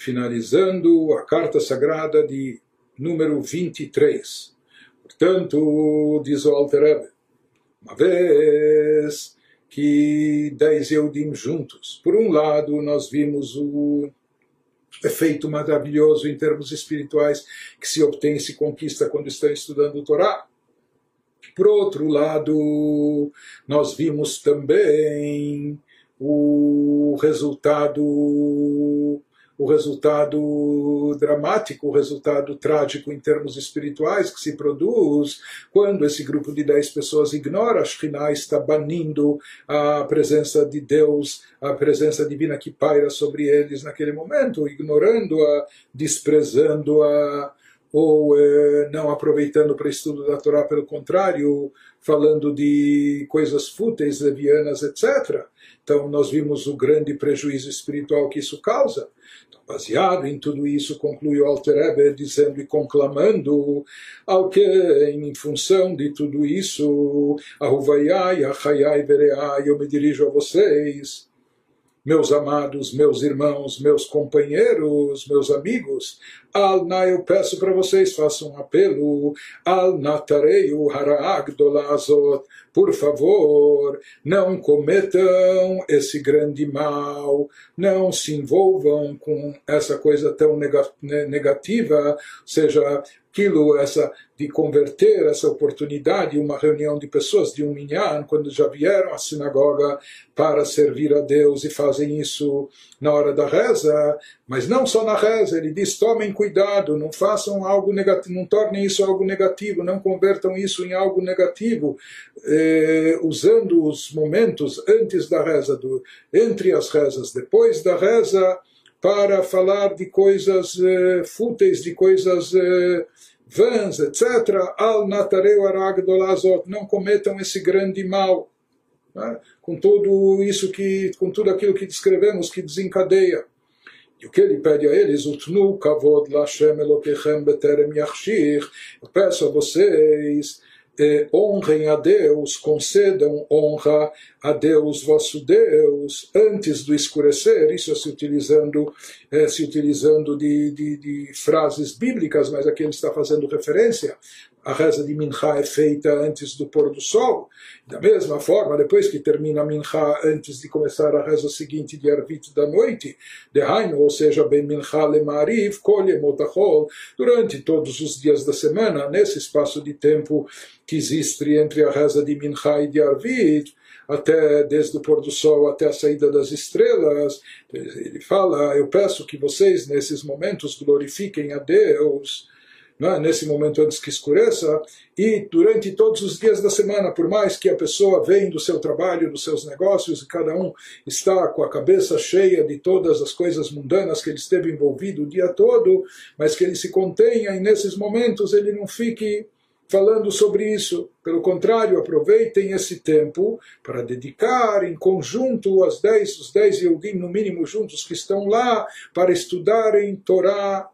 finalizando a carta sagrada de número 23. Portanto, diz o Alter Rebbe, uma vez que dez Eudim juntos, por um lado nós vimos o efeito maravilhoso em termos espirituais que se obtém e se conquista quando estão estudando o Torá. Por outro lado, nós vimos também o resultado o resultado dramático, o resultado trágico em termos espirituais que se produz quando esse grupo de dez pessoas ignora a Shekhinah, está banindo a presença de Deus, a presença divina que paira sobre eles naquele momento, ignorando-a, desprezando-a, ou eh, não aproveitando para estudo da Torá, pelo contrário, falando de coisas fúteis, levianas, etc. Então, nós vimos o grande prejuízo espiritual que isso causa. Então, baseado em tudo isso, conclui o Alter Rebbe dizendo e conclamando ao que, em função de tudo isso, Ahuvayai, Achayai, Bereai, eu me dirijo a vocês meus amados, meus irmãos, meus companheiros, meus amigos, al na eu peço para vocês, façam um apelo, al natareu harag dolazot, por favor, não cometam esse grande mal, não se envolvam com essa coisa tão negativa, seja aquilo, essa de converter essa oportunidade, uma reunião de pessoas de um minyan, quando já vieram à sinagoga para servir a Deus e fazem isso na hora da reza, mas não só na reza, ele diz: tomem cuidado, não façam algo negativo, não tornem isso algo negativo, não convertam isso em algo negativo, eh, usando os momentos antes da reza, do, entre as rezas, depois da reza para falar de coisas eh, fúteis, de coisas eh, vãs, etc. Al natareu aragdolazot, não cometam esse grande mal. Né? Com tudo isso que, com tudo aquilo que descrevemos, que desencadeia. E o que ele pede a eles, utnu kavod lashem elokechem beterem yachshir, eu peço a vocês eh, honrem a Deus, concedam honra a Deus, vosso Deus, antes do escurecer, isso é se utilizando, é, se utilizando de, de, de, frases bíblicas, mas aqui ele está fazendo referência. A reza de Minha é feita antes do pôr do sol. Da mesma forma, depois que termina Minha, antes de começar a reza seguinte de Arvit da noite, de Haino, ou seja, Ben Minha le Mariv, Kolye Motachol, durante todos os dias da semana, nesse espaço de tempo que existe entre a reza de Minha e de Arvit, até desde o pôr do sol até a saída das estrelas. Ele fala: Eu peço que vocês, nesses momentos, glorifiquem a Deus. É? nesse momento antes que escureça, e durante todos os dias da semana, por mais que a pessoa venha do seu trabalho, dos seus negócios, e cada um está com a cabeça cheia de todas as coisas mundanas que ele esteve envolvido o dia todo, mas que ele se contenha e nesses momentos ele não fique falando sobre isso. Pelo contrário, aproveitem esse tempo para dedicar em conjunto as dez, os dez Yehudim, no mínimo juntos, que estão lá, para estudarem Torá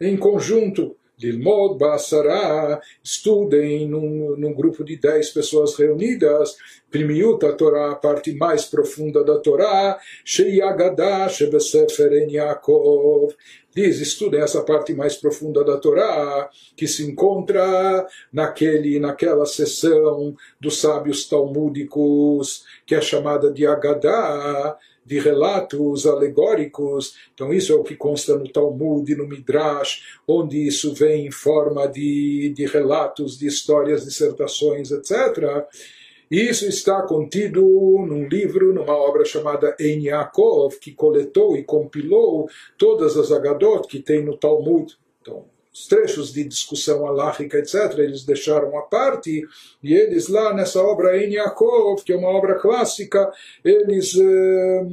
em conjunto. Lilmod Basará, estudem num, num grupo de dez pessoas reunidas, Primiut a Torá, a parte mais profunda da Torá, Sheyagadah Shebesefer En Yaakov, diz, estudem essa parte mais profunda da Torá, que se encontra naquele, naquela seção dos sábios talmúdicos, que é chamada de Agadá, de relatos alegóricos. Então, isso é o que consta no Talmud e no Midrash, onde isso vem em forma de, de relatos, de histórias, dissertações, etc. Isso está contido num livro, numa obra chamada Ein Yaakov, que coletou e compilou todas as Agadot que tem no Talmud. Então, os trechos de discussão aláhica, etc., eles deixaram à parte, e eles lá nessa obra Ein Yaakov, que é uma obra clássica, eles. Eh,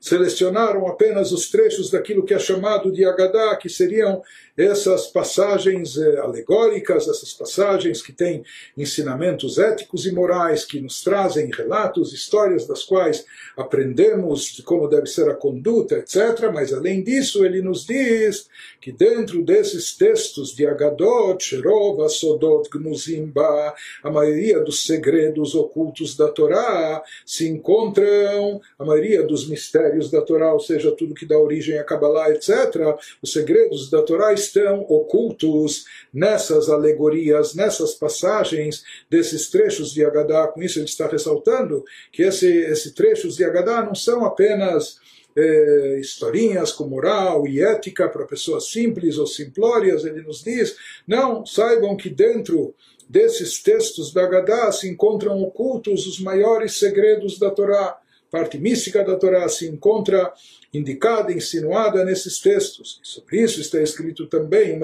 selecionaram apenas os trechos daquilo que é chamado de Agadá, que seriam essas passagens eh, alegóricas, essas passagens que têm ensinamentos éticos e morais, que nos trazem relatos, histórias das quais aprendemos de como deve ser a conduta, etc. Mas além disso, ele nos diz que dentro desses textos de Agadot, Sherova, Sodot, Gnuzimba, a maioria dos segredos ocultos da Torá se encontram, a maioria dos mistérios mistérios da Torá, ou seja, tudo que dá origem à Kabbalah, etc., os segredos da Torá estão ocultos nessas alegorias, nessas passagens desses trechos de Agadá. Com isso, ele está ressaltando que esse, esses trechos de Agadá não são apenas eh, historinhas com moral e ética para pessoas simples ou simplórias, ele nos diz, não, saibam que dentro desses textos da Gadá se encontram ocultos os maiores segredos da Torá. Parte mística da Torá se encontra indicada, insinuada nesses textos. E sobre isso está escrito também,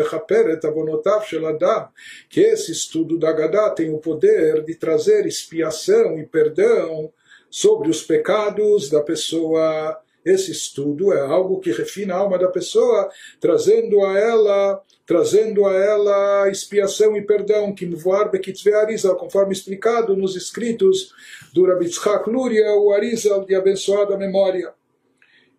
que esse estudo da Gadá tem o poder de trazer expiação e perdão sobre os pecados da pessoa esse estudo é algo que refina a alma da pessoa, trazendo a ela, trazendo a ela expiação e perdão, que Arizal, conforme explicado nos escritos do Rabbi Luria, o Arizal de abençoada memória.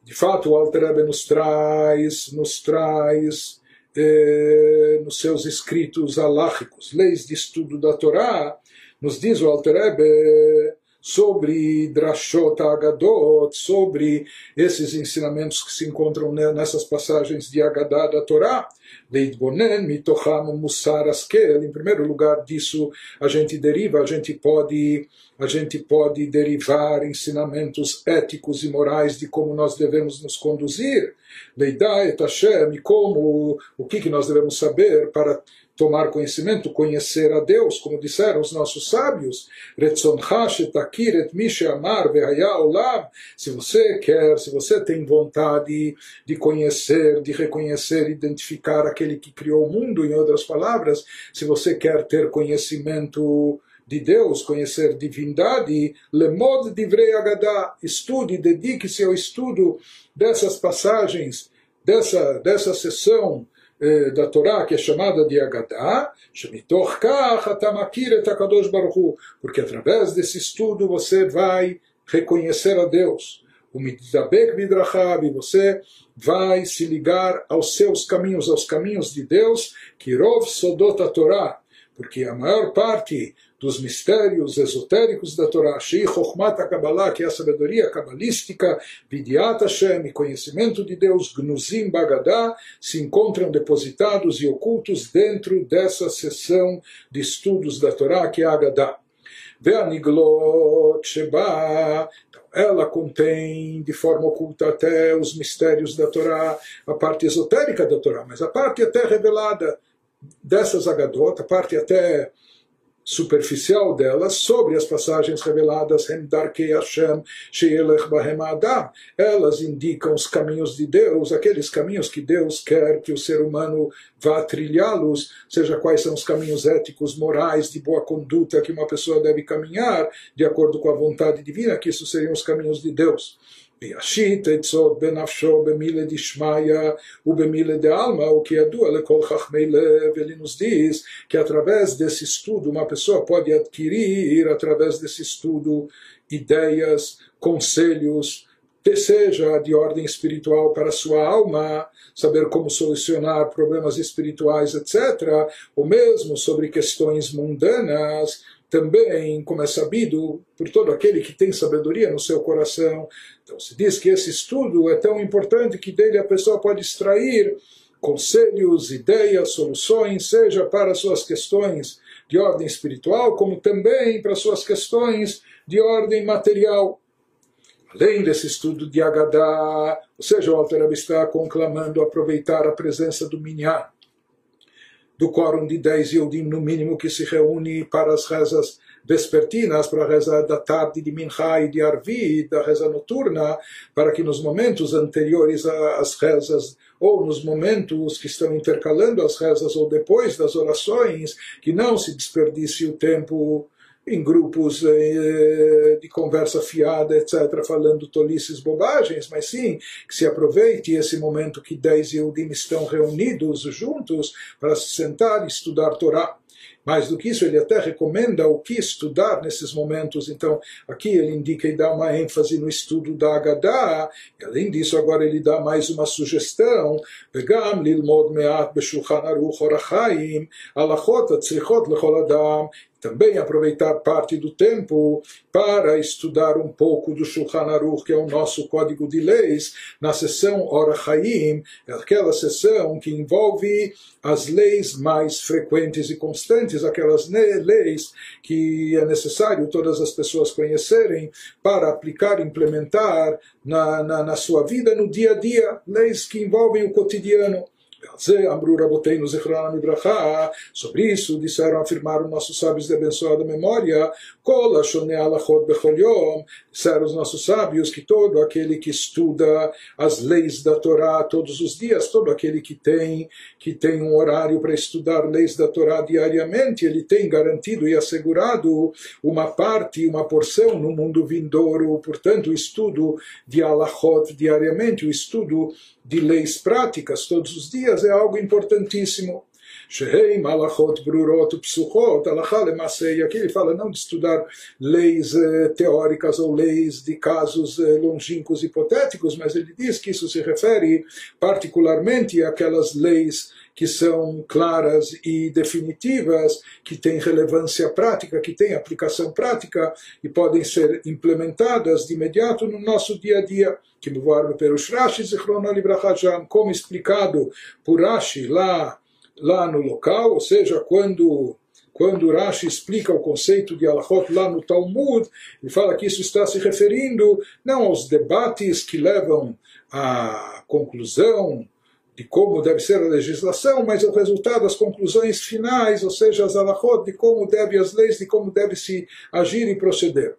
De fato, o Alter Rebbe nos traz, nos traz eh, nos seus escritos alágicos, leis de estudo da Torá, nos diz o Alter Rebbe sobre Drashot Agadot, sobre esses ensinamentos que se encontram nessas passagens de Agadá da Torá, Leitbonen, Mitocham, Musar, Askel. Em primeiro lugar disso, a gente deriva, a gente pode, a gente pode derivar ensinamentos éticos e morais de como nós devemos nos conduzir. Leidá et Hashem, como, o que, que nós devemos saber para tomar conhecimento, conhecer a Deus, como disseram os nossos sábios. Se você quer, se você tem vontade de conhecer, de reconhecer, identificar aquele que criou o mundo, em outras palavras, se você quer ter conhecimento de Deus, conhecer divindade, lemod divrei agadá, estude, dedique-se ao estudo dessas passagens, dessa, dessa sessão da Torá, que é chamada de Agadá, porque através desse estudo você vai reconhecer a Deus. O e você vai se ligar aos seus caminhos, aos caminhos de Deus, Kirov Sodot Torá, porque a maior parte dos mistérios esotéricos da Torá, Shei Chochmat Kabbalah, que é a sabedoria cabalística, Vidyat Hashem, conhecimento de Deus, Gnuzim Bagadá, se encontram depositados e ocultos dentro dessa seção de estudos da Torá, que é a Agadá. Ve'aniglot Sheba, então, ela contém de forma oculta até os mistérios da Torá, a parte esotérica da Torá, mas a parte até revelada dessas Agadot, a parte até superficial delas sobre as passagens reveladas. Elas indicam os caminhos de Deus, aqueles caminhos que Deus quer que o ser humano vá trilhá-los, seja quais são os caminhos éticos, morais, de boa conduta que uma pessoa deve caminhar, de acordo com a vontade divina, que isso seriam os caminhos de Deus. וישית עצות בנפשו במילה דשמיא ובמילה דעלמא, o que é dua lekol chachmei lev, ele nos diz que através desse estudo uma pessoa pode adquirir, através desse estudo, ideias, conselhos, seja de ordem espiritual para a sua alma, saber como solucionar problemas espirituais, etc., ou mesmo sobre questões mundanas, também, como é sabido por todo aquele que tem sabedoria no seu coração. Então se diz que esse estudo é tão importante que dele a pessoa pode extrair conselhos, ideias, soluções, seja para suas questões de ordem espiritual, como também para suas questões de ordem material. Além desse estudo de Agadá, ou seja, o Alter está conclamando aproveitar a presença do Minyan, do quórum de 10 Yodim, no mínimo, que se reúne para as rezas vespertinas, para a reza da tarde de Mincha e de Arvi, da reza noturna, para que nos momentos anteriores às rezas, ou nos momentos que estão intercalando as rezas, ou depois das orações, que não se desperdice o tempo em grupos eh, de conversa fiada, etc., falando tolices, bobagens, mas sim que se aproveite esse momento que dez Yehudim estão reunidos juntos para se sentar e estudar Torá. Mais do que isso, ele até recomenda o que estudar nesses momentos. Então, aqui ele indica e dá uma ênfase no estudo da Haggadah. E, além disso, agora ele dá mais uma sugestão. וגם ללמוד מעט בשולחן ערוך אורח חיים, הלכות הצריכות לכל אדם, também aproveitar parte do tempo para estudar um pouco do Shulchan Aruch, que é o nosso código de leis, na sessão Ora Chaim, aquela sessão que envolve as leis mais frequentes e constantes, aquelas leis que é necessário todas as pessoas conhecerem para aplicar, implementar na, na, na sua vida, no dia a dia, leis que envolvem o cotidiano. Sobre isso disseram, afirmaram nossos sábios de abençoada memória, disseram os nossos sábios que todo aquele que estuda as leis da Torá todos os dias, todo aquele que tem, que tem um horário para estudar leis da Torá diariamente, ele tem garantido e assegurado uma parte, uma porção no mundo vindouro, portanto, o estudo de Alachot diariamente, o estudo de leis práticas todos os dias é algo importantíssimo. Shehei malachot brurot psuchot, alachá. Aqui ele fala não de estudar leis eh, teóricas ou leis de casos eh, longínquos hipotéticos, mas ele diz que isso se refere particularmente àquelas leis que são claras e definitivas, que têm relevância prática, que têm aplicação prática e podem ser implementadas de imediato no nosso dia a dia. Que Perush Rashi Zichrono como explicado por Rashi lá, lá no local, ou seja, quando quando Rashi explica o conceito de Alachot lá no Talmud, ele fala que isso está se referindo não aos debates que levam à conclusão de como deve ser a legislação, mas o resultado, as conclusões finais, ou seja, as alahot, de como deve as leis, de como deve se agir e proceder.